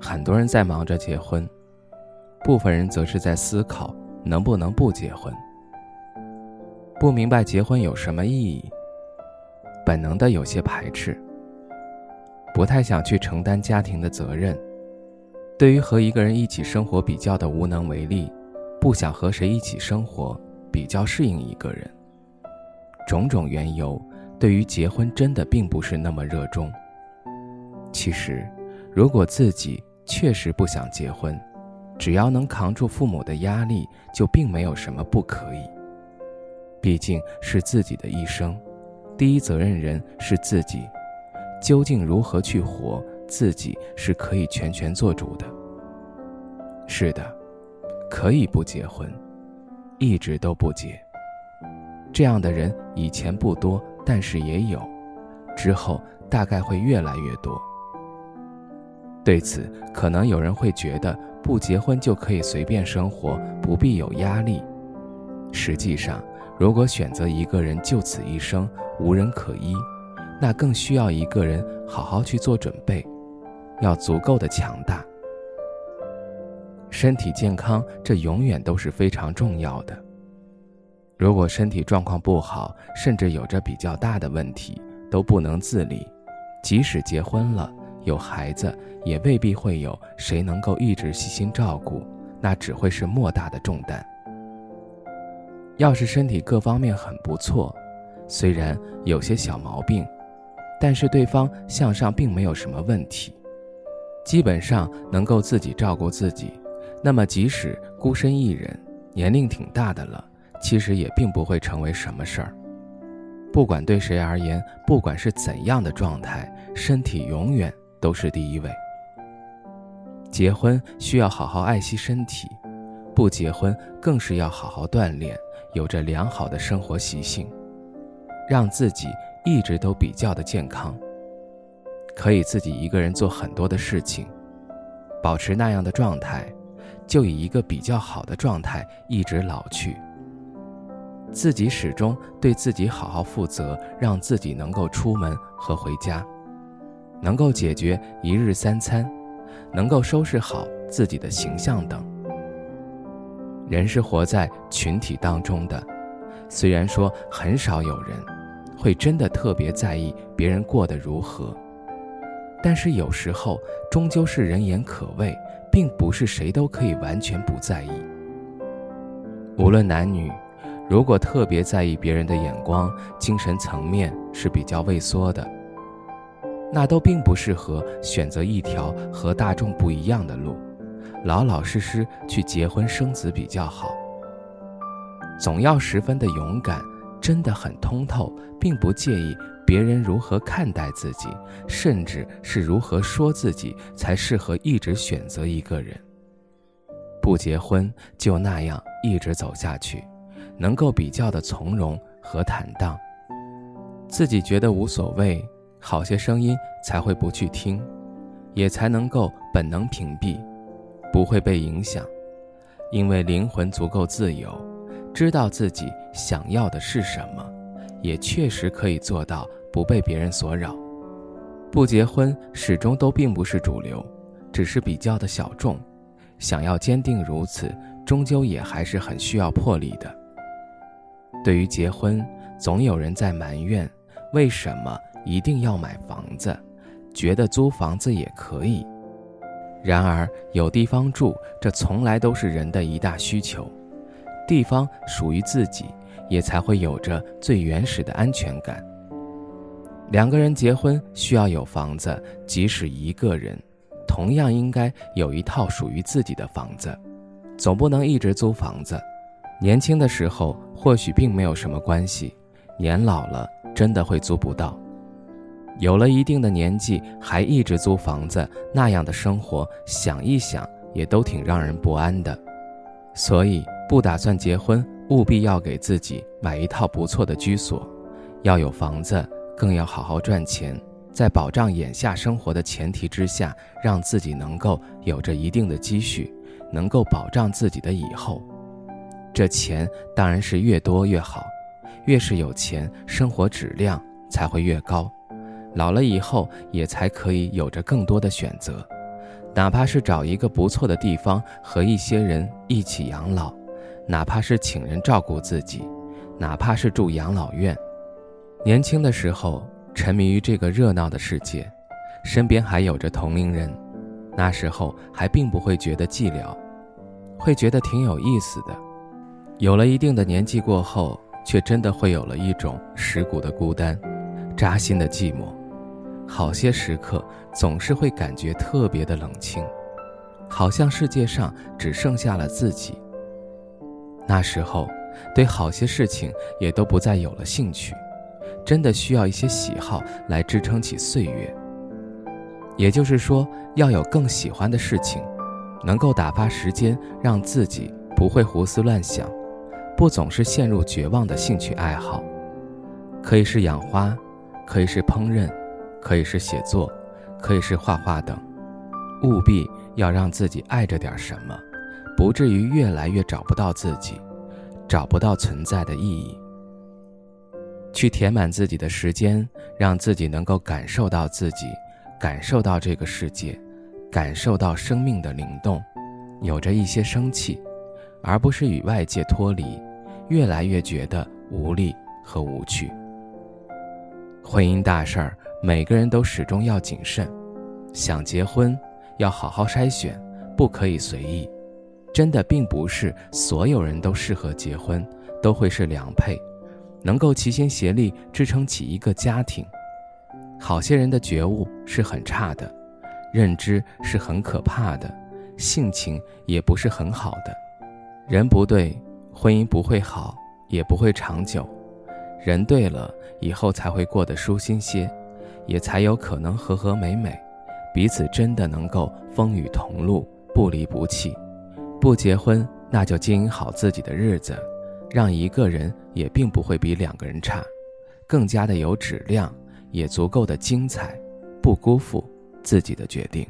很多人在忙着结婚，部分人则是在思考能不能不结婚。不明白结婚有什么意义，本能的有些排斥，不太想去承担家庭的责任。对于和一个人一起生活比较的无能为力，不想和谁一起生活，比较适应一个人。种种缘由，对于结婚真的并不是那么热衷。其实，如果自己。确实不想结婚，只要能扛住父母的压力，就并没有什么不可以。毕竟是自己的一生，第一责任人是自己，究竟如何去活，自己是可以全权做主的。是的，可以不结婚，一直都不结。这样的人以前不多，但是也有，之后大概会越来越多。对此，可能有人会觉得不结婚就可以随便生活，不必有压力。实际上，如果选择一个人就此一生无人可依，那更需要一个人好好去做准备，要足够的强大。身体健康，这永远都是非常重要的。如果身体状况不好，甚至有着比较大的问题，都不能自理，即使结婚了。有孩子也未必会有谁能够一直细心照顾，那只会是莫大的重担。要是身体各方面很不错，虽然有些小毛病，但是对方向上并没有什么问题，基本上能够自己照顾自己，那么即使孤身一人，年龄挺大的了，其实也并不会成为什么事儿。不管对谁而言，不管是怎样的状态，身体永远。都是第一位。结婚需要好好爱惜身体，不结婚更是要好好锻炼，有着良好的生活习性，让自己一直都比较的健康。可以自己一个人做很多的事情，保持那样的状态，就以一个比较好的状态一直老去。自己始终对自己好好负责，让自己能够出门和回家。能够解决一日三餐，能够收拾好自己的形象等。人是活在群体当中的，虽然说很少有人会真的特别在意别人过得如何，但是有时候终究是人言可畏，并不是谁都可以完全不在意。无论男女，如果特别在意别人的眼光，精神层面是比较畏缩的。那都并不适合选择一条和大众不一样的路，老老实实去结婚生子比较好。总要十分的勇敢，真的很通透，并不介意别人如何看待自己，甚至是如何说自己，才适合一直选择一个人。不结婚就那样一直走下去，能够比较的从容和坦荡，自己觉得无所谓。好些声音才会不去听，也才能够本能屏蔽，不会被影响，因为灵魂足够自由，知道自己想要的是什么，也确实可以做到不被别人所扰。不结婚始终都并不是主流，只是比较的小众。想要坚定如此，终究也还是很需要魄力的。对于结婚，总有人在埋怨，为什么？一定要买房子，觉得租房子也可以。然而有地方住，这从来都是人的一大需求。地方属于自己，也才会有着最原始的安全感。两个人结婚需要有房子，即使一个人，同样应该有一套属于自己的房子，总不能一直租房子。年轻的时候或许并没有什么关系，年老了真的会租不到。有了一定的年纪，还一直租房子，那样的生活，想一想也都挺让人不安的。所以，不打算结婚，务必要给自己买一套不错的居所，要有房子，更要好好赚钱，在保障眼下生活的前提之下，让自己能够有着一定的积蓄，能够保障自己的以后。这钱当然是越多越好，越是有钱，生活质量才会越高，老了以后也才可以有着更多的选择。哪怕是找一个不错的地方和一些人一起养老，哪怕是请人照顾自己，哪怕是住养老院。年轻的时候沉迷于这个热闹的世界，身边还有着同龄人，那时候还并不会觉得寂寥，会觉得挺有意思的。有了一定的年纪过后，却真的会有了一种蚀骨的孤单，扎心的寂寞。好些时刻总是会感觉特别的冷清，好像世界上只剩下了自己。那时候，对好些事情也都不再有了兴趣，真的需要一些喜好来支撑起岁月。也就是说，要有更喜欢的事情，能够打发时间，让自己不会胡思乱想，不总是陷入绝望的兴趣爱好，可以是养花，可以是烹饪。可以是写作，可以是画画等，务必要让自己爱着点什么，不至于越来越找不到自己，找不到存在的意义。去填满自己的时间，让自己能够感受到自己，感受到这个世界，感受到生命的灵动，有着一些生气，而不是与外界脱离，越来越觉得无力和无趣。婚姻大事儿。每个人都始终要谨慎，想结婚要好好筛选，不可以随意。真的并不是所有人都适合结婚，都会是良配，能够齐心协力支撑起一个家庭。好些人的觉悟是很差的，认知是很可怕的，性情也不是很好的。人不对，婚姻不会好，也不会长久。人对了，以后才会过得舒心些。也才有可能和和美美，彼此真的能够风雨同路，不离不弃。不结婚，那就经营好自己的日子，让一个人也并不会比两个人差，更加的有质量，也足够的精彩，不辜负自己的决定。